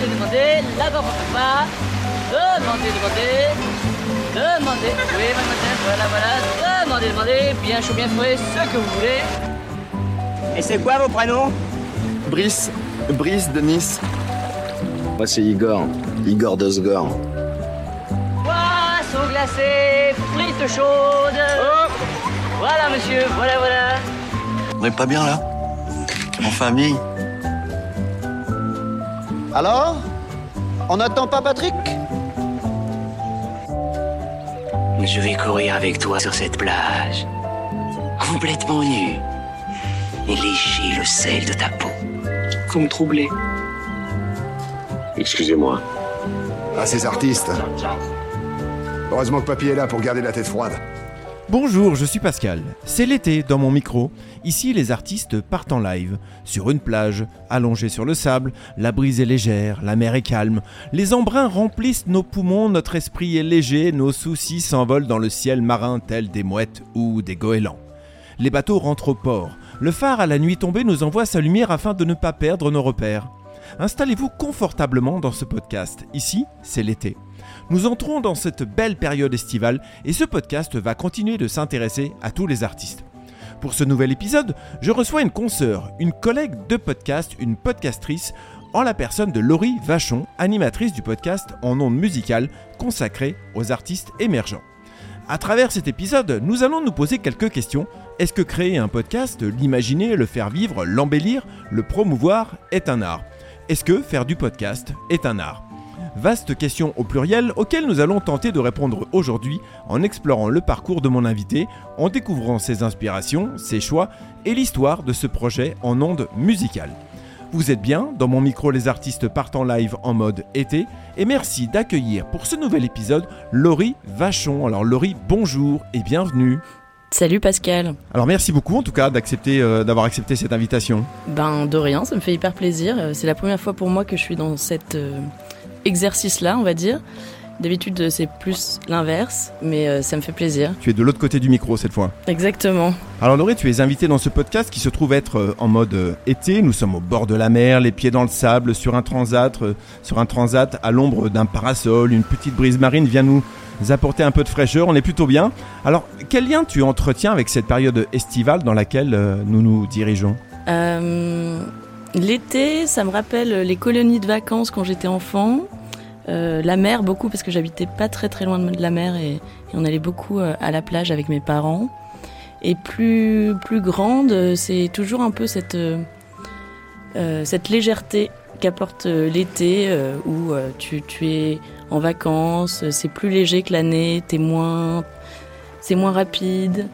Demandez, demandez, là-bas, pas. Demandez, demandez. Demandez, oui, mademoiselle, voilà, voilà. Demandez, demandez, bien chaud, bien frais, ce que vous voulez. Et c'est quoi vos prénoms? Brice, Brice de Nice. Moi c'est Igor, Igor de Sgor. Poisson glacé, frites chaudes. Oh Voilà, monsieur, voilà, voilà. On est pas bien là? En famille? Alors On n'attend pas Patrick? Je vais courir avec toi sur cette plage, complètement nu, et lécher le sel de ta peau. Vous me troublez. Excusez-moi. Ah, ces artistes. Heureusement que Papy est là pour garder la tête froide. Bonjour, je suis Pascal. C'est l'été dans mon micro. Ici, les artistes partent en live. Sur une plage, allongée sur le sable, la brise est légère, la mer est calme. Les embruns remplissent nos poumons, notre esprit est léger, nos soucis s'envolent dans le ciel marin tels des mouettes ou des goélands. Les bateaux rentrent au port. Le phare à la nuit tombée nous envoie sa lumière afin de ne pas perdre nos repères. Installez-vous confortablement dans ce podcast. Ici, c'est l'été. Nous entrons dans cette belle période estivale et ce podcast va continuer de s'intéresser à tous les artistes. Pour ce nouvel épisode, je reçois une consoeur, une collègue de podcast, une podcastrice, en la personne de Laurie Vachon, animatrice du podcast en ondes musicales consacré aux artistes émergents. À travers cet épisode, nous allons nous poser quelques questions. Est-ce que créer un podcast, l'imaginer, le faire vivre, l'embellir, le promouvoir est un art? Est-ce que faire du podcast est un art? Vaste question au pluriel auquel nous allons tenter de répondre aujourd'hui en explorant le parcours de mon invité, en découvrant ses inspirations, ses choix et l'histoire de ce projet en ondes musicales. Vous êtes bien dans mon micro Les artistes partent en live en mode été et merci d'accueillir pour ce nouvel épisode Laurie Vachon. Alors Laurie, bonjour et bienvenue. Salut Pascal. Alors merci beaucoup en tout cas d'accepter euh, d'avoir accepté cette invitation. Ben de rien, ça me fait hyper plaisir. Euh, C'est la première fois pour moi que je suis dans cet euh, exercice-là, on va dire. D'habitude c'est plus l'inverse, mais euh, ça me fait plaisir. Tu es de l'autre côté du micro cette fois. Exactement. Alors Laurie, tu es invitée dans ce podcast qui se trouve être euh, en mode euh, été. Nous sommes au bord de la mer, les pieds dans le sable, sur un transat, sur un transat à l'ombre d'un parasol. Une petite brise marine vient nous apporter un peu de fraîcheur. On est plutôt bien. Alors, quel lien tu entretiens avec cette période estivale dans laquelle nous nous dirigeons? L'été, ça me rappelle les colonies de vacances quand j'étais enfant. Euh, la mer beaucoup parce que j'habitais pas très très loin de la mer et, on allait beaucoup euh, à la plage avec mes parents. Et plus plus grande, euh, c'est toujours un peu cette cette légèreté qu'apporte l'été où tu, tu es en vacances, c'est plus léger que l'année, t'es moins c'est moins rapide.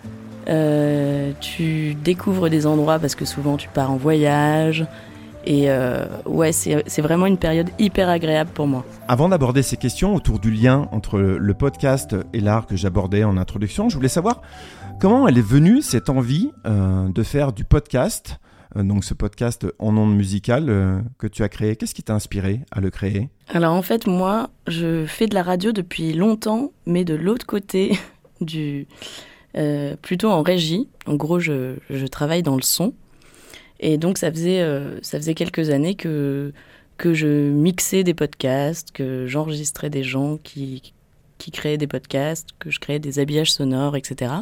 Tu découvres des endroits parce que souvent tu pars en voyage. Et euh, ouais, c'est vraiment une période hyper agréable pour moi. Avant d'aborder ces questions autour du lien entre le podcast et l'art que j'abordais en introduction, je voulais savoir comment elle est venue cette envie euh, de faire du podcast, euh, donc ce podcast en ondes musicales que tu as créé. Qu'est-ce qui t'a inspiré à le créer? Alors en fait, moi, je fais de la radio depuis longtemps, mais de l'autre côté du. plutôt en régie. En gros, je, je travaille dans le son. Et donc, ça faisait, euh, ça faisait quelques années que, que je mixais des podcasts, que j'enregistrais des gens qui, qui créaient des podcasts, que je créais des habillages sonores, etc.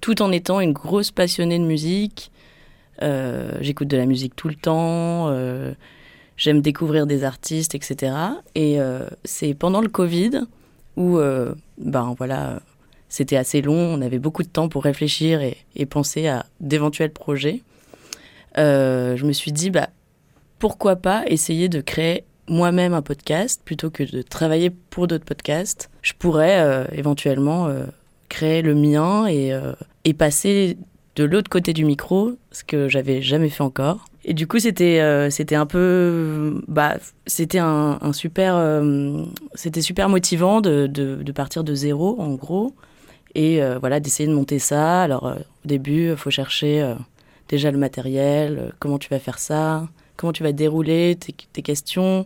Tout en étant une grosse passionnée de musique. Euh, J'écoute de la musique tout le temps. euh, J'aime découvrir des artistes, etc. Et c'est pendant le Covid où, ben voilà, c'était assez long. On avait beaucoup de temps pour réfléchir et penser à d'éventuels projets. Euh, je me suis dit, bah, pourquoi pas essayer de créer moi-même un podcast plutôt que de travailler pour d'autres podcasts. Je pourrais euh, éventuellement euh, créer le mien et, passer de l'autre côté du micro, ce que j'avais jamais fait encore. Et du coup, c'était un peu, bah, c'était un, super, c'était super motivant de, de, partir de zéro, en gros, et voilà, d'essayer de monter ça. Alors, au début, il faut chercher déjà le matériel, euh, comment tu vas faire ça, comment tu vas dérouler tes, questions,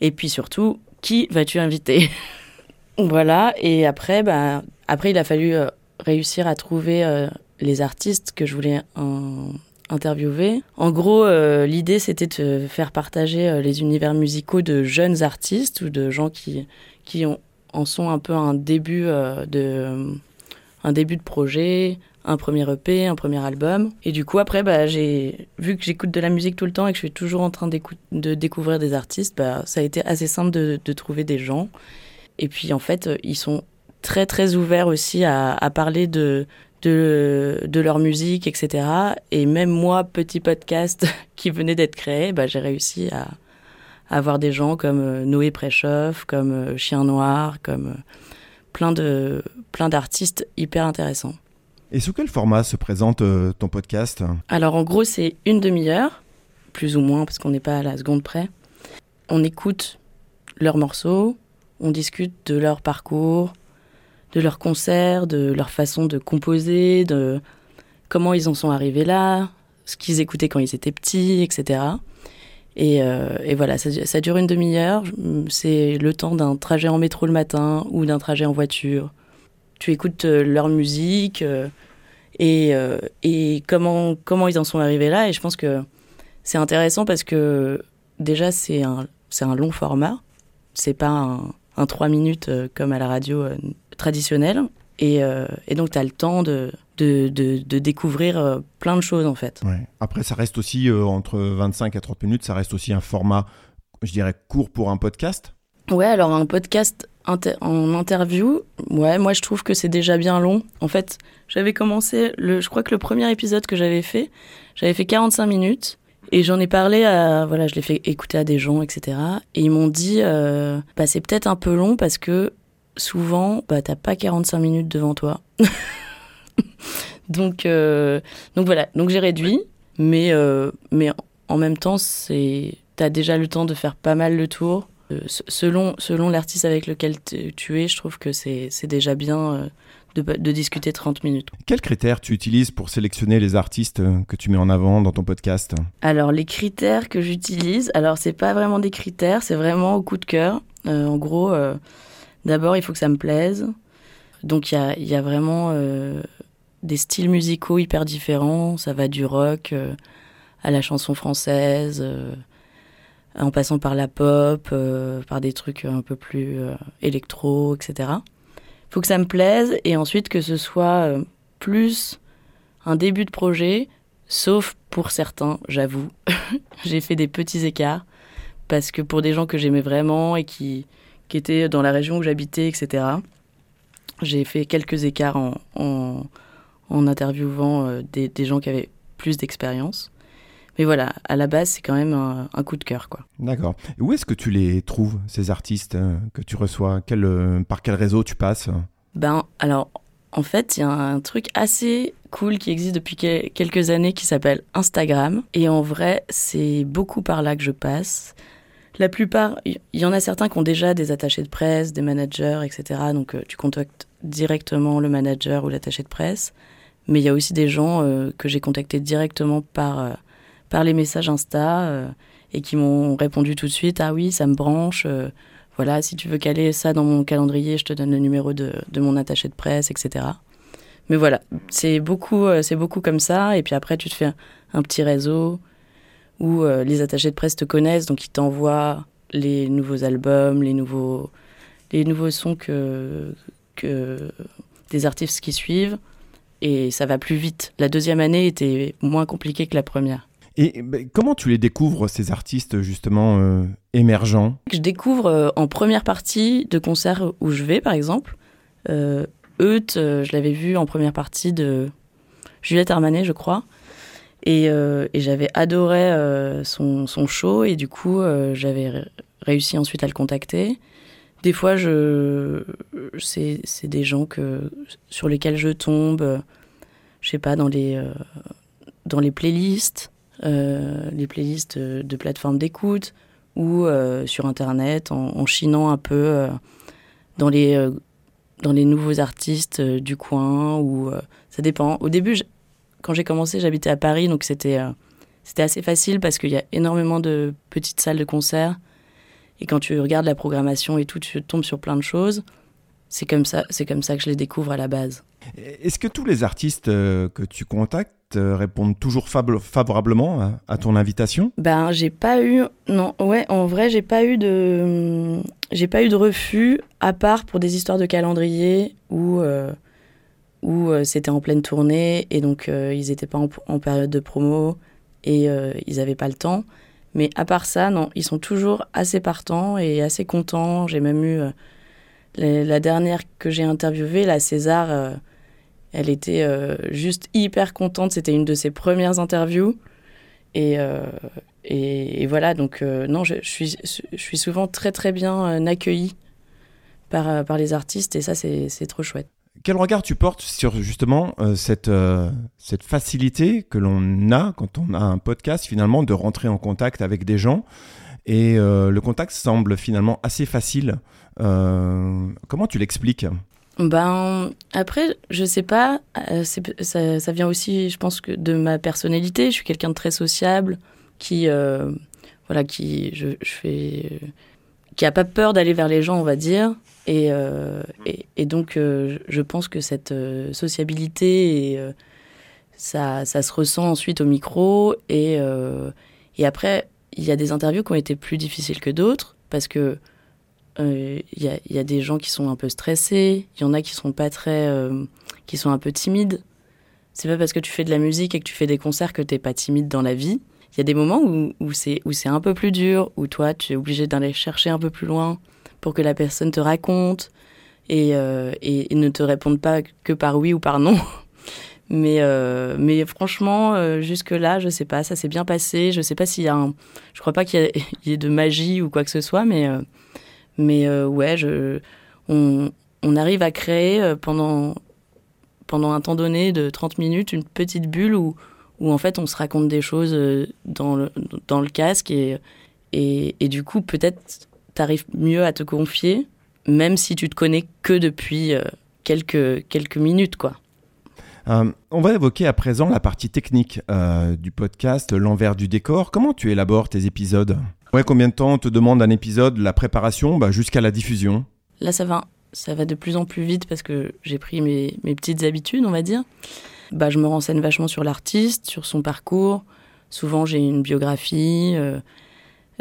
et puis surtout, qui vas-tu inviter Voilà, et après, bah, après, il a fallu euh, réussir à trouver euh, les artistes que je voulais in- interviewé. En gros, l'idée c'était de faire partager les univers musicaux de jeunes artistes ou de gens qui, qui en sont un peu un début, de, un début de projet, un premier EP, un premier album. Et du coup, après, bah, j'ai vu que j'écoute de la musique tout le temps et que je suis toujours en train de découvrir des artistes, bah, ça a été assez simple de, trouver des gens. Et puis, en fait, ils sont très très ouverts aussi à, parler de, de, leur musique, etc. Et même moi, petit podcast qui venait d'être créé, bah, j'ai réussi à, avoir des gens comme euh, Noé Préchoff, comme euh, Chien Noir, comme euh, plein de plein d'artistes hyper intéressants. Et sous quel format se présente ton podcast? Alors en gros, c'est une demi-heure, plus ou moins, parce qu'on n'est pas à la seconde près. On écoute leurs morceaux, on discute de leur parcours, de leurs concerts, de leur façon de composer, de comment ils en sont arrivés là, ce qu'ils écoutaient quand ils étaient petits, etc. Et, euh, et voilà, ça, dure une demi-heure. C'est le temps d'un trajet en métro le matin ou d'un trajet en voiture. Tu écoutes euh, leur musique euh, et, euh, et comment, comment ils en sont arrivés là. Et je pense que c'est intéressant parce que déjà, c'est un, un long format. C'est pas un, un 3 minutes euh, comme à la radio euh, traditionnelle. Et, euh, et, donc, tu as le temps de, de, de, de, découvrir plein de choses, en fait. Ouais. Après, ça reste aussi, entre 25 et 30 minutes, ça reste aussi un format, je dirais, court pour un podcast Ouais, alors un podcast en interview, ouais, moi je trouve que c'est déjà bien long. En fait, j'avais commencé, le, je crois que le premier épisode que j'avais fait, j'avais fait 45 minutes. Et j'en ai parlé à, voilà, je l'ai fait écouter à des gens, etc. Et ils m'ont dit, euh, bah, c'est peut-être un peu long parce que souvent, bah, t'as pas 45 minutes devant toi. donc, euh, donc voilà, donc j'ai réduit, mais, euh, mais en même temps, c'est, t'as déjà le temps de faire pas mal le tour. Euh, selon selon l'artiste avec lequel tu es, je trouve que c'est déjà bien euh, de, de, discuter 30 minutes. Quels critères tu utilises pour sélectionner les artistes euh, que tu mets en avant dans ton podcast? Alors les critères que j'utilise, alors c'est pas vraiment des critères, c'est vraiment au coup de cœur. Euh, en gros, euh, d'abord il faut que ça me plaise. Donc il y a, y a, vraiment euh, des styles musicaux hyper différents. Ça va du rock à la chanson française en passant par la pop, euh, par des trucs un peu plus euh, électro, etc. Faut que ça me plaise et ensuite que ce soit euh, plus un début de projet, sauf pour certains, j'avoue. J'ai fait des petits écarts parce que pour des gens que j'aimais vraiment et qui, qui étaient dans la région où j'habitais, etc., j'ai fait quelques écarts en, en, en interviewant des, des gens qui avaient plus d'expérience. Mais voilà, à la base, c'est quand même un, un, coup de cœur. quoi. D'accord. Et où est-ce que tu les trouves, ces artistes euh, que tu reçois? Quel, euh, Par quel réseau tu passes? Ben, alors, en fait, il y a un truc assez cool qui existe depuis que quelques années qui s'appelle Instagram. Et en vrai, c'est beaucoup par là que je passe. La plupart, il y en a certains qui ont déjà des attachés de presse, des managers, etc. Donc, euh, tu contactes directement le manager ou l'attaché de presse. Mais il y a aussi des gens euh, que j'ai contactés directement par euh, par les messages Insta euh, et qui m'ont répondu tout de suite Ah oui, ça me branche. Euh, voilà, si tu veux caler ça dans mon calendrier, je te donne le numéro de, de mon attaché de presse, etc. Mais voilà, c'est beaucoup, euh, c'est beaucoup comme ça. Et puis après, tu te fais un, petit réseau où les attachés de presse te connaissent, donc ils t'envoient les nouveaux albums, les nouveaux, les nouveaux sons que, que des artistes qui suivent. Et ça va plus vite. La deuxième année était moins compliquée que la première. Et bah, comment tu les découvres, ces artistes justement euh, émergents? Je découvre euh, en première partie de concerts où je vais, par exemple. Euh, Eut, euh, je l'avais vu en première partie de Juliette Armanet, je crois. Et, j'avais adoré son, show et du coup, j'avais réussi ensuite à le contacter. Des fois, c'est, des gens que, sur lesquels je tombe, je sais pas, dans les, dans les playlists les playlists de, plateformes d'écoute ou euh, sur Internet en, chinant un peu euh, dans, les, dans les nouveaux artistes du coin. Ou, ça dépend. Au début, quand j'ai commencé, j'habitais à Paris, donc c'était assez facile parce qu'il y a énormément de petites salles de concert. Et quand tu regardes la programmation et tout, tu tombes sur plein de choses. C'est comme ça, c'est comme ça que je les découvre à la base. Est-ce que tous les artistes que tu contactes te répondent toujours favorablement à, ton invitation? Ben, j'ai pas eu. Non, ouais, en vrai, j'ai pas eu de. J'ai pas eu de refus, à part pour des histoires de calendrier où, euh, où euh, c'était en pleine tournée et donc euh, ils étaient pas en, période de promo et ils avaient pas le temps. Mais à part ça, non, ils sont toujours assez partants et assez contents. J'ai même eu la dernière que j'ai interviewée, la César elle était euh, juste hyper contente. C'était une de ses premières interviews. Et, euh, voilà, donc euh, non, je, suis, souvent très très bien accueillie par, les artistes et ça, c'est trop chouette. Quel regard tu portes sur justement cette facilité que l'on a quand on a un podcast finalement de rentrer en contact avec des gens? Et le contact semble finalement assez facile. comment tu l'expliques? Ben, après, je sais pas. Euh, ça, ça, vient aussi, je pense, que de ma personnalité. Je suis quelqu'un de très sociable, qui, euh, voilà, qui, je, je, fais, qui a pas peur d'aller vers les gens, on va dire. Et, euh, et, et, donc, je pense que cette sociabilité, et, ça, ça se ressent ensuite au micro. Et, et après, il y a des interviews qui ont été plus difficiles que d'autres, parce que il euh, y, a des gens qui sont un peu stressés, il y en a qui sont pas très, euh, qui sont un peu timides. C'est pas parce que tu fais de la musique et que tu fais des concerts que t'es pas timide dans la vie. Il y a des moments où, c'est où c'est un peu plus dur, où toi tu es obligé d'aller chercher un peu plus loin pour que la personne te raconte et, euh, et, ne te réponde pas que par oui ou par non. Mais, mais franchement, jusque-là, je sais pas, ça s'est bien passé. Je sais pas s'il y a un. Je crois pas qu'il y, ait de magie ou quoi que ce soit, mais, mais euh, ouais, on, arrive à créer euh, pendant, pendant un temps donné de 30 minutes une petite bulle où, où en fait on se raconte des choses euh, dans le, dans le casque et, et, du coup peut-être tu arrives mieux à te confier même si tu te connais que depuis quelques, quelques minutes quoi. on va évoquer à présent la partie technique du podcast, l'envers du décor. Comment tu élabores tes épisodes? Ouais, combien de temps te demande un épisode, la préparation, bah, jusqu'à la diffusion? Là, ça va, ça va de plus en plus vite parce que j'ai pris mes, petites habitudes, on va dire. Bah, je me renseigne vachement sur l'artiste, sur son parcours. Souvent, j'ai une biographie, euh,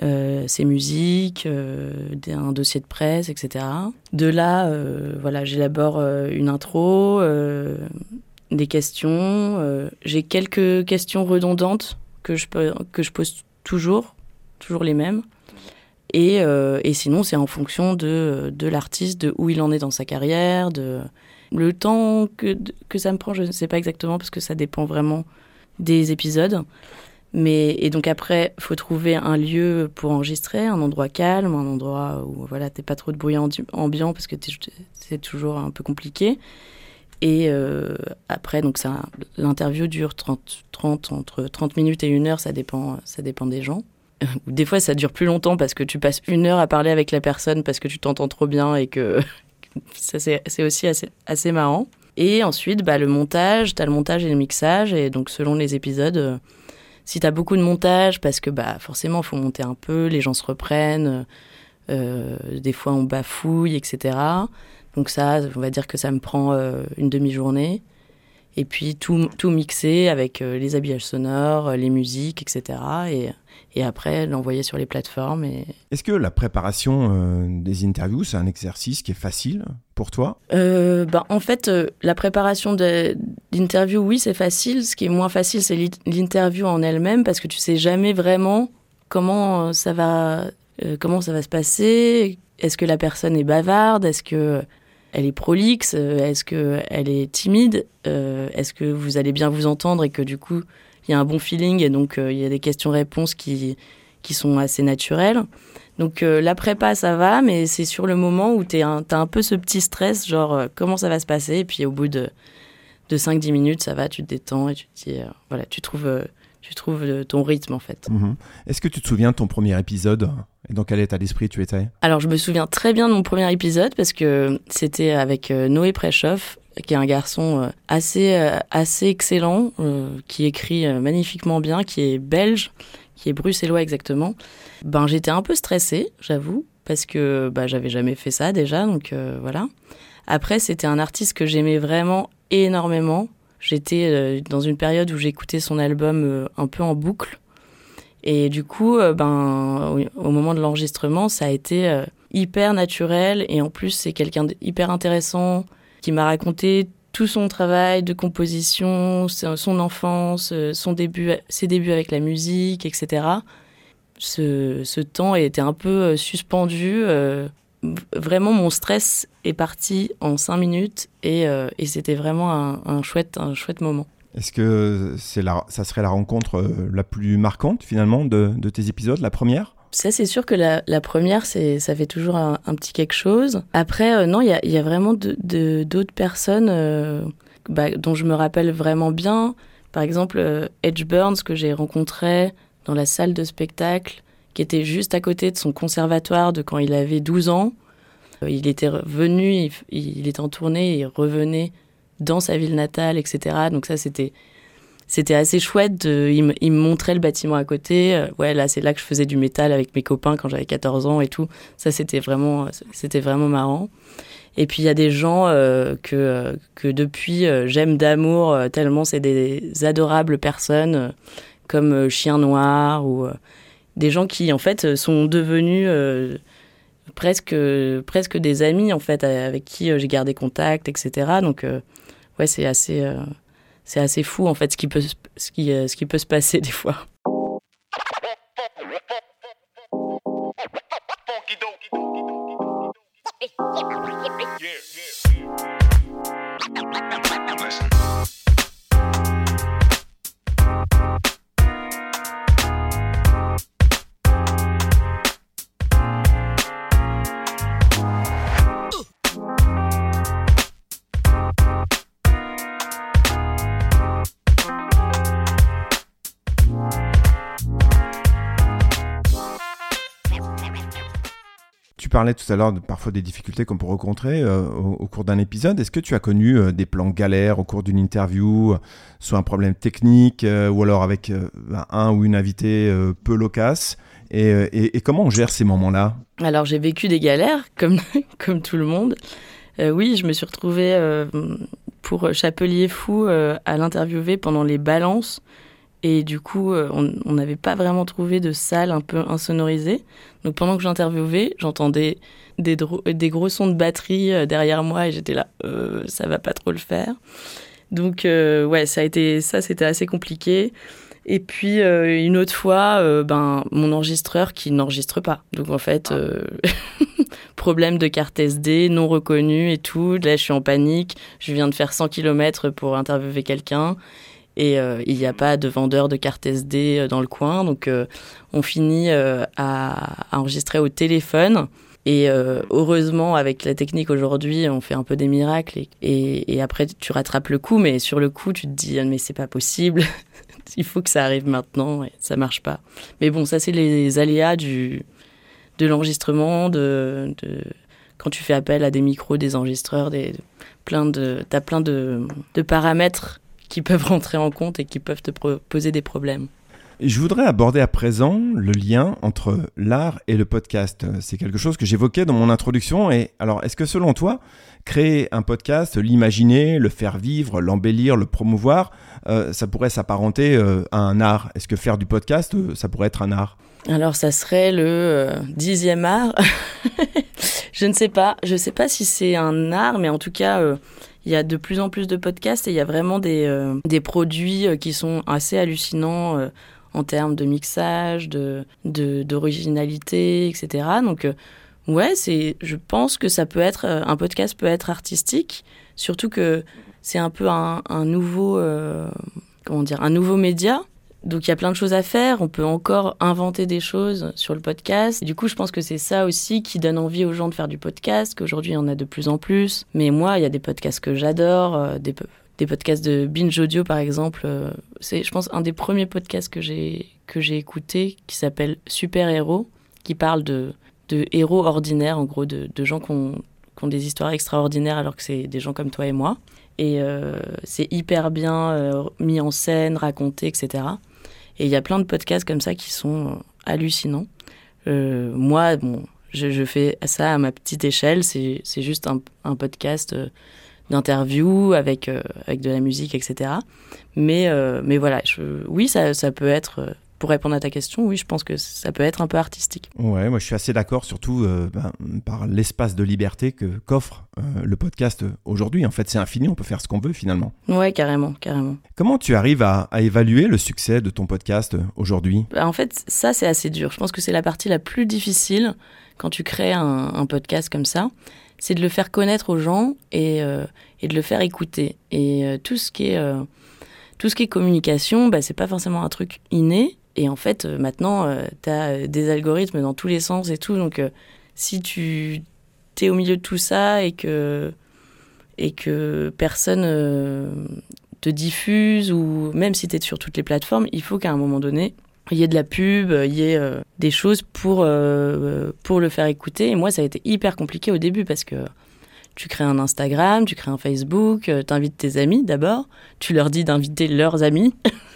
euh, ses musiques, euh, un dossier de presse, etc. De là, voilà, j'élabore une intro, des questions. j'ai quelques questions redondantes que je, que je pose toujours toujours les mêmes. Et, euh, et sinon, c'est en fonction de, de l'artiste, de où il en est dans sa carrière, de le temps que, que ça me prend, je ne sais pas exactement parce que ça dépend vraiment des épisodes. Mais, et donc après, faut trouver un lieu pour enregistrer, un endroit calme, un endroit où voilà, t'es pas trop de bruit ambiant parce que c'est toujours un peu compliqué. Et euh, après, l'interview dure 30, 30, entre 30 minutes et une heure, ça dépend, ça dépend des gens. Des fois, ça dure plus longtemps parce que tu passes une heure à parler avec la personne parce que tu t'entends trop bien et que ça, c'est aussi assez, assez marrant. Et ensuite, bah, le montage, tu as le montage et le mixage. Et donc, selon les épisodes, euh, si tu as beaucoup de montage, parce que bah, forcément, il faut monter un peu, les gens se reprennent, euh, des fois on bafouille, etc. Donc, ça, on va dire que ça me prend euh, une demi-journée et puis tout, tout mixer avec euh, les habillages sonores, euh, les musiques, etc. Et, et après l'envoyer sur les plateformes. Et... Est-ce que la préparation euh, des interviews, c'est un exercice qui est facile pour toi? Euh, ben, En fait, la préparation d'interview, oui, c'est facile. Ce qui est moins facile, c'est l'interview en elle-même parce que tu sais jamais vraiment comment ça va, comment ça va se passer. Est-ce que la personne est bavarde? Est-ce que elle est prolixe euh, Est-ce qu'elle est timide euh, Est-ce que vous allez bien vous entendre et que du coup, il y a un bon feeling et donc euh, il y a des questions-réponses qui, qui sont assez naturelles. Donc la prépa, ça va, mais c'est sur le moment où tu as un peu ce petit stress, genre comment ça va se passer, et puis au bout de, de 5-10 minutes, ça va, tu te détends et tu te dis, voilà, tu trouves, tu trouves ton rythme en fait. Mhm. Est-ce que tu te souviens de ton premier épisode et dans quel état d'esprit tu étais? Alors, je me souviens très bien de mon premier épisode parce que c'était avec euh, Noé Préchoff, qui est un garçon euh, assez, euh, assez excellent, qui écrit magnifiquement bien, qui est belge, qui est bruxellois exactement. Ben, j'étais un peu stressée, j'avoue, parce que bah, j'avais jamais fait ça déjà, donc voilà. Après, c'était un artiste que j'aimais vraiment énormément. j'étais euh, dans une période où j'écoutais son album euh, un peu en boucle. Et du coup, euh, ben, au, moment de l'enregistrement, ça a été hyper naturel. Et en plus, c'est quelqu'un d'hyper intéressant qui m'a raconté tout son travail de composition, son enfance, son début, ses débuts avec la musique, etc. Ce, temps était un peu suspendu. Vraiment, mon stress est parti en cinq minutes et, euh, et c'était vraiment un, un chouette, un chouette moment. Est-ce que c'est la, ça serait la rencontre euh, la plus marquante finalement de, de tes épisodes, la première? Ça, c'est sûr que la, la première, c'est, ça fait toujours un, un petit quelque chose. Après, euh, non, il y a, il y a vraiment de- de- d'autres personnes euh, bah, dont je me rappelle vraiment bien. Par exemple, Edge Burns, que j'ai rencontré dans la salle de spectacle, qui était juste à côté de son conservatoire de quand il avait 12 ans. Euh, Il était venu, il, il était en tournée, il revenait dans sa ville natale, etc. Donc ça, c'était c'était assez chouette. il, me, il me montrait le bâtiment à côté. Euh, ouais, là, c'est là que je faisais du métal avec mes copains quand j'avais 14 ans et tout. Ça, c'était vraiment, c'était vraiment marrant. Et puis, il y a des gens euh, que, que depuis, j'aime d'amour, tellement c'est des adorables personnes, comme Chien Noir ou des gens qui, en fait, sont devenus euh, presque, presque des amis, en fait, avec qui euh, j'ai gardé contact, etc. Donc, euh, ouais, c'est assez, c'est assez fou, en fait, ce qui peut, ce qui, ce qui peut se passer des fois. Parlais tout à l'heure parfois des difficultés qu'on peut rencontrer euh, au, cours d'un épisode. Est-ce que tu as connu euh, des plans galères au cours d'une interview, euh, soit un problème technique ou alors avec un ou une invitée peu loquace? Et, et- comment on gère ces moments-là? Alors j'ai vécu des galères, comme, comme tout le monde. Oui, je me suis retrouvée pour Chapelier Fou à l'interviewer pendant les balances. Et du coup, euh, on n'avait pas vraiment trouvé de salle un peu insonorisée. Donc pendant que j'interviewais, j'entendais des, gros sons de batterie euh, derrière moi et j'étais là, euh, ça va pas trop le faire. Donc euh, ouais, ça a été ça, c'était assez compliqué. Et puis euh, une autre fois, euh, ben mon enregistreur qui n'enregistre pas. Donc en fait, euh, problème de carte SD non reconnue et tout. Là, je suis en panique. Je viens de faire 100 km pour interviewer quelqu'un. Et euh, il n'y a pas de vendeur de carte SD euh, dans le coin. Donc, euh, on finit à, enregistrer au téléphone. Et heureusement, avec la technique aujourd'hui, on fait un peu des miracles. Et, après, tu rattrapes le coup. Mais sur le coup, tu te dis, Ah, mais c'est pas possible. il faut que ça arrive maintenant. Et ça marche pas. Mais bon, ça, c'est les aléas du, de l'enregistrement, de, de, quand tu fais appel à des micros, des enregistreurs, des, plein de, t'as plein de, de paramètres qui peuvent rentrer en compte et qui peuvent te poser des problèmes. Je voudrais aborder à présent le lien entre l'art et le podcast. C'est quelque chose que j'évoquais dans mon introduction. Et alors, est-ce que selon toi, créer un podcast, l'imaginer, le faire vivre, l'embellir, le promouvoir, euh, ça pourrait s'apparenter euh, à un art? Est-ce que faire du podcast, euh, ça pourrait être un art? Alors, ça serait le dixième art. je ne sais pas. Je ne sais pas si c'est un art, mais en tout cas, il y a de plus en plus de podcasts et il y a vraiment des, euh, des produits euh, qui sont assez hallucinants euh, en termes de mixage, de, d'originalité, etc. Donc, ouais, c'est, je pense que ça peut être, un podcast peut être artistique, surtout que c'est un peu un, un nouveau, comment dire, un nouveau média. Donc il y a plein de choses à faire, on peut encore inventer des choses sur le podcast. Du coup, je pense que c'est ça aussi qui donne envie aux gens de faire du podcast, qu'aujourd'hui il y en a de plus en plus. Mais moi, il y a des podcasts que j'adore, euh, des, des podcasts de Binge Audio par exemple. euh, c'est, je pense, un des premiers podcasts que j'ai, que j'ai écouté qui s'appelle Super Héros, qui parle de, de héros ordinaires, en gros, de, de gens qui ont, qui ont des histoires extraordinaires alors que c'est des gens comme toi et moi. Et euh, c'est hyper bien mis en scène, raconté, etc. Et il y a plein de podcasts comme ça qui sont euh, hallucinants. Euh, moi, bon, je, fais ça à ma petite échelle. C'est juste un, podcast euh, d'interviews avec, avec de la musique, etc. Mais, mais voilà, oui, ça, ça peut être pour répondre à ta question, oui, je pense que ça peut être un peu artistique. Ouais, moi je suis assez d'accord, surtout euh, ben, par l'espace de liberté que qu'offre euh, le podcast aujourd'hui. En fait, c'est infini, on peut faire ce qu'on veut finalement. Ouais, carrément, carrément. Comment tu arrives à, évaluer le succès de ton podcast aujourd'hui? Bah, En fait, ça c'est assez dur. Je pense que c'est la partie la plus difficile quand tu crées un, podcast comme ça. C'est de le faire connaître aux gens et, euh, et de le faire écouter. Et tout ce qui est tout ce qui est communication, bah, c'est pas forcément un truc inné. Et en fait, euh, maintenant, euh, tu as euh, des algorithmes dans tous les sens et tout. Donc, si tu es au milieu de tout ça et que, et que personne te diffuse, ou même si tu es sur toutes les plateformes, il faut qu'à un moment donné, il y ait de la pub, il y ait des choses pour, pour le faire écouter. Et moi, ça a été hyper compliqué au début parce que tu crées un Instagram, tu crées un Facebook, tu invites tes amis d'abord, tu leur dis d'inviter leurs amis.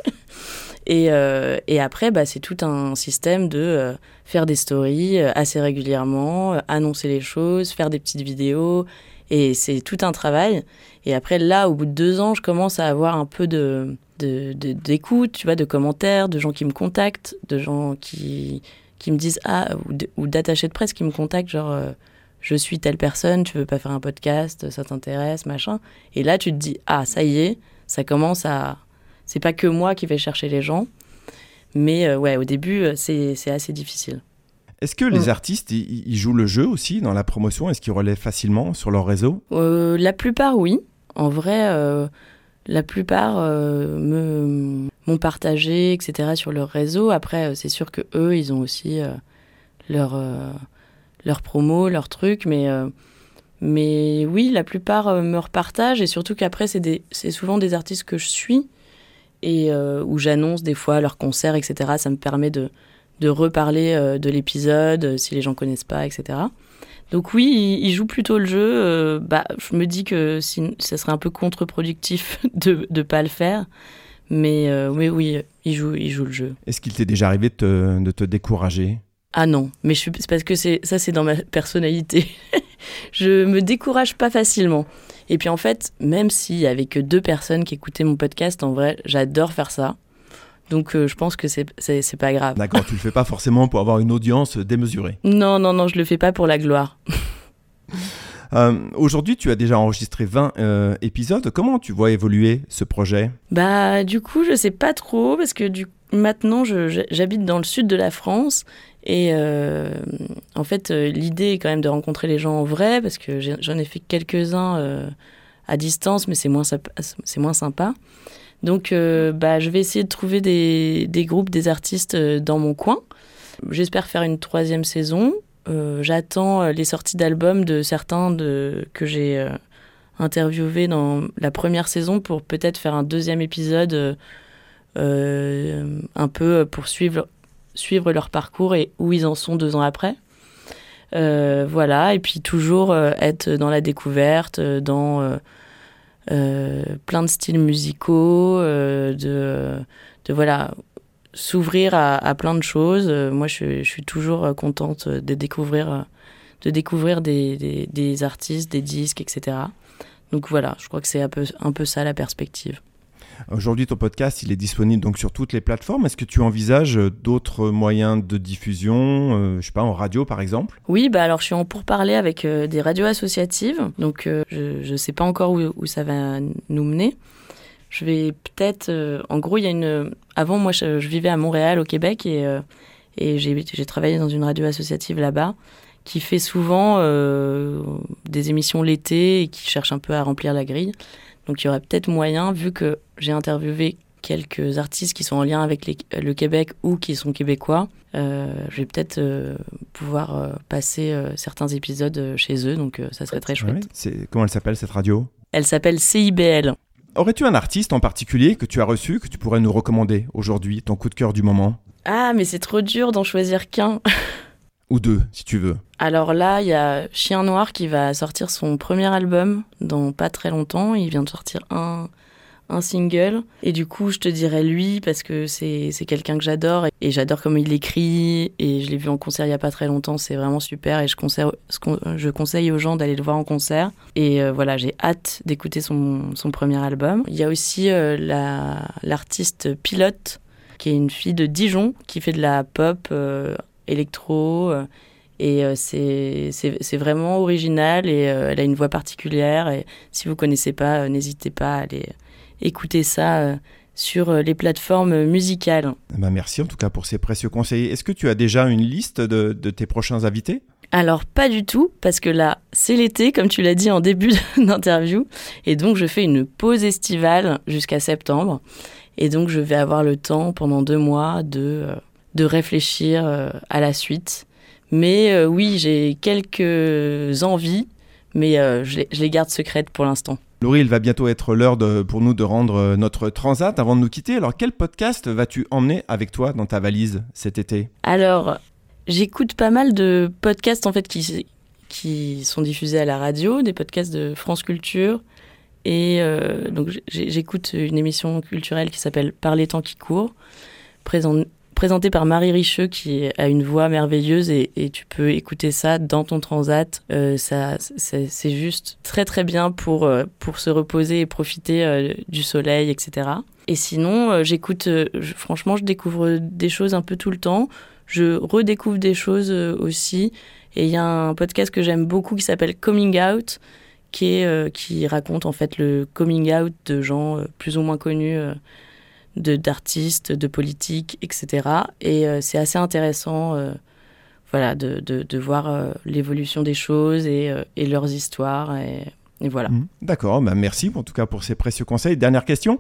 Euh, et, après, bah, c'est tout un système de euh, faire des stories euh, assez régulièrement, annoncer les choses, faire des petites vidéos. Et c'est tout un travail. Et après, là, au bout de deux ans, je commence à avoir un peu d'écoute, tu vois, de commentaires, de gens qui me contactent, de gens qui, qui me disent ah ou d'attachés de presse qui me contactent genre je suis telle personne, tu veux pas faire un podcast, ça t'intéresse, machin. Et là tu te dis ah ça y est, ça commence à c'est pas que moi qui vais chercher les gens. Mais euh, ouais, au début, euh, c'est assez difficile. Est-ce que les artistes, ils jouent le jeu aussi dans la promotion? Est-ce qu'ils relèvent facilement sur leur réseau? Euh, La plupart, oui. En vrai, la plupart me m'ont partagé, etc., sur leur réseau. Après, c'est sûr que eux, ils ont aussi leur, leur promo, leur truc, mais, mais oui, la plupart me repartagent, et surtout qu'après, c'est souvent des artistes que je suis et euh, où j'annonce des fois leurs concerts, etc. Ça me permet de, de reparler euh, de l'épisode euh, si les gens connaissent pas, etc. Donc oui, ils jouent plutôt le jeu. bah, je me dis que si, ça serait un peu contre-productif de ne pas le faire. Mais oui, oui, ils jouent, ils jouent le jeu. Est-ce qu'il t'est déjà arrivé de te, de te décourager? Ah non, mais c'est parce que ça, c'est dans ma personnalité. je me décourage pas facilement. Et puis en fait, même s'il y avait que deux personnes qui écoutaient mon podcast, en vrai, j'adore faire ça. Donc euh, je pense que c'est, c'est, pas grave. D'accord, tu le fais pas forcément pour avoir une audience démesurée. Non, non, non, je le fais pas pour la gloire. Euh, aujourd'hui, tu as déjà enregistré 20 euh, épisodes. Comment tu vois évoluer ce projet? Bah, du coup, je sais pas trop parce que du maintenant, j'habite dans le sud de la France et euh, en fait, euh, l'idée est quand même de rencontrer les gens en vrai, parce que j'en ai, fait quelques-uns euh, à distance, mais c'est moins, c'est moins sympa. Donc, bah, je vais essayer de trouver des, des groupes, des artistes dans mon coin. J'espère faire une troisième saison. J'attends les sorties d'albums de certains de, que j'ai interviewés dans la première saison pour peut-être faire un deuxième épisode un peu pour suivre leur parcours et où ils en sont deux ans après. Euh, voilà, et puis toujours euh, être dans la découverte, euh, dans plein de styles musicaux, de, voilà, s'ouvrir à, plein de choses. moi, je, suis toujours contente de découvrir, de découvrir des, artistes, des disques, etc. Donc voilà, je crois que c'est un peu ça la perspective. Aujourd'hui, ton podcast, il est disponible donc sur toutes les plateformes. Est-ce que tu envisages euh, d'autres moyens de diffusion, euh, je sais pas, en radio par exemple? Oui, bah alors je suis en pourparlers avec euh, des radios associatives, donc je ne sais pas encore où, ça va nous mener. Je vais peut-être, en gros, il y a une. Avant, moi, je, vivais à Montréal, au Québec, et j'ai travaillé dans une radio associative là-bas qui fait souvent des émissions l'été et qui cherche un peu à remplir la grille. Donc il y aurait peut-être moyen, vu que j'ai interviewé quelques artistes qui sont en lien avec le Québec ou qui sont québécois, euh, je vais peut-être euh, pouvoir euh, passer certains épisodes chez eux, donc ça serait très chouette. comment elle s'appelle cette radio? Elle s'appelle CIBL. Aurais-tu un artiste en particulier que tu as reçu, que tu pourrais nous recommander aujourd'hui, ton coup de cœur du moment? Ah, mais c'est trop dur d'en choisir qu'un. Ou deux, si tu veux. Alors là, il y a Chien Noir qui va sortir son premier album dans pas très longtemps. Il vient de sortir un, un single. Et du coup, je te dirais lui parce que c'est quelqu'un que j'adore et, j'adore comment il écrit. Et je l'ai vu en concert il y a pas très longtemps. C'est vraiment super et je conseille, je conseille aux gens d'aller le voir en concert. Et euh, voilà, j'ai hâte d'écouter son, son, premier album. Il y a aussi euh, l'artiste Pilote qui est une fille de Dijon qui fait de la pop électro et euh, c'est vraiment original et euh, elle a une voix particulière. Et si vous connaissez pas, euh, n'hésitez pas à aller écouter ça sur les plateformes musicales. Bah merci en tout cas pour ces précieux conseils. Est-ce que tu as déjà une liste de, de tes prochains invités? Alors pas du tout, parce que là, c'est l'été, comme tu l'as dit en début d'interview, et donc je fais une pause estivale jusqu'à septembre, et donc je vais avoir le temps pendant deux mois de, de réfléchir à la suite mais euh, oui, j'ai quelques envies, mais euh, je, les, garde secrètes pour l'instant. Laurie, il va bientôt être l'heure pour nous de rendre euh, notre transat avant de nous quitter. Alors, quel podcast vas-tu emmener avec toi dans ta valise cet été? Alors, j'écoute pas mal de podcasts en fait qui, qui sont diffusés à la radio, des podcasts de France Culture. Et donc, j'écoute une émission culturelle qui s'appelle Par les temps qui courent, présente, présenté par Marie Richeux qui a une voix merveilleuse et, tu peux écouter ça dans ton transat. Euh, ça, c'est juste très très bien pour, euh, pour se reposer et profiter euh, du soleil, etc. Et sinon, j'écoute, franchement, je découvre des choses un peu tout le temps. Je redécouvre des choses aussi. Et il y a un podcast que j'aime beaucoup qui s'appelle Coming Out, qui, qui raconte en fait le coming out de gens plus ou moins connus d'artistes, de, politiques, etc. Et euh, c'est assez intéressant euh, voilà, de, de, voir euh, l'évolution des choses et, et leurs histoires. Et, et voilà. Mmh. D'accord, bah merci en tout cas pour ces précieux conseils. Dernière question,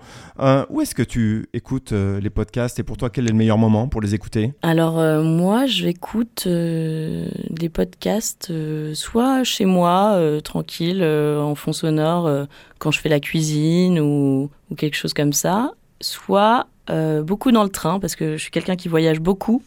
où est-ce que tu écoutes les podcasts et pour toi quel est le meilleur moment pour les écouter? Alors moi j'écoute des podcasts soit chez moi, tranquille, en fond sonore, quand je fais la cuisine ou, ou quelque chose comme ça, soit euh, beaucoup dans le train, parce que je suis quelqu'un qui voyage beaucoup.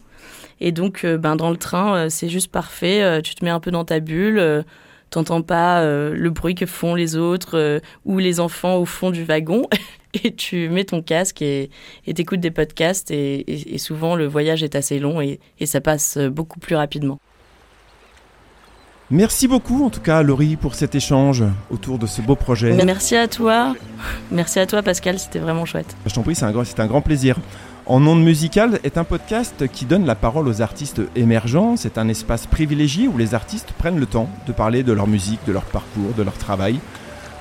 Et donc, euh, ben, dans le train, euh, c'est juste parfait. tu te mets un peu dans ta bulle. T'entends pas le bruit que font les autres ou les enfants au fond du wagon. et tu mets ton casque et t'écoutes des podcasts. Et, souvent, le voyage est assez long et ça passe beaucoup plus rapidement. Merci beaucoup en tout cas Laurie pour cet échange autour de ce beau projet. Merci à toi. Merci à toi Pascal, c'était vraiment chouette. Je t'en prie, c'est un, un grand plaisir. En ondes musicales est un podcast qui donne la parole aux artistes émergents. C'est un espace privilégié où les artistes prennent le temps de parler de leur musique, de leur parcours, de leur travail.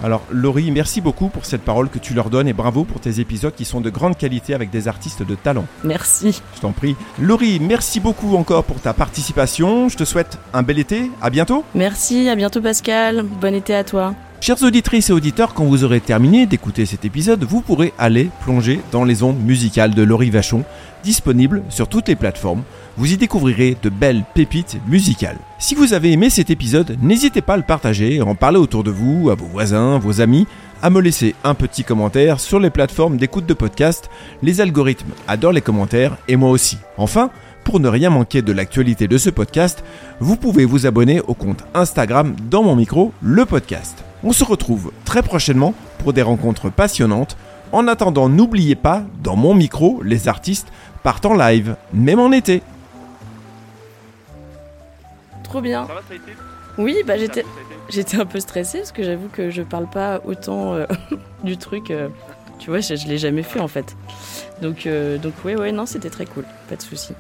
Alors Laurie, merci beaucoup pour cette parole que tu leur donnes et bravo pour tes épisodes qui sont de grande qualité avec des artistes de talent. Merci. Je t'en prie. Laurie, merci beaucoup encore pour ta participation. Je te souhaite un bel été. À bientôt. Merci, à bientôt Pascal. Bon été à toi. Chers auditrices et auditeurs, quand vous aurez terminé d'écouter cet épisode, vous pourrez aller plonger dans les ondes musicales de Laurie Vachon, disponibles sur toutes les plateformes vous y découvrirez de belles pépites musicales. Si vous avez aimé cet épisode, n'hésitez pas à le partager, à en parler autour de vous, à vos voisins, vos amis, à me laisser un petit commentaire sur les plateformes d'écoute de podcast. Les algorithmes adorent les commentaires et moi aussi. Enfin, pour ne rien manquer de l'actualité de ce podcast, vous pouvez vous abonner au compte Instagram dans mon micro, le podcast. On se retrouve très prochainement pour des rencontres passionnantes. En attendant, n'oubliez pas, dans mon micro, les artistes partent en live, même en été bien. Oui, bah j'étais j'étais un peu stressée parce que j'avoue que je parle pas autant euh, du truc. Euh, tu vois, je, je l'ai jamais fait en fait. Donc, euh, donc ouais, ouais, non, c'était très cool. Pas de souci.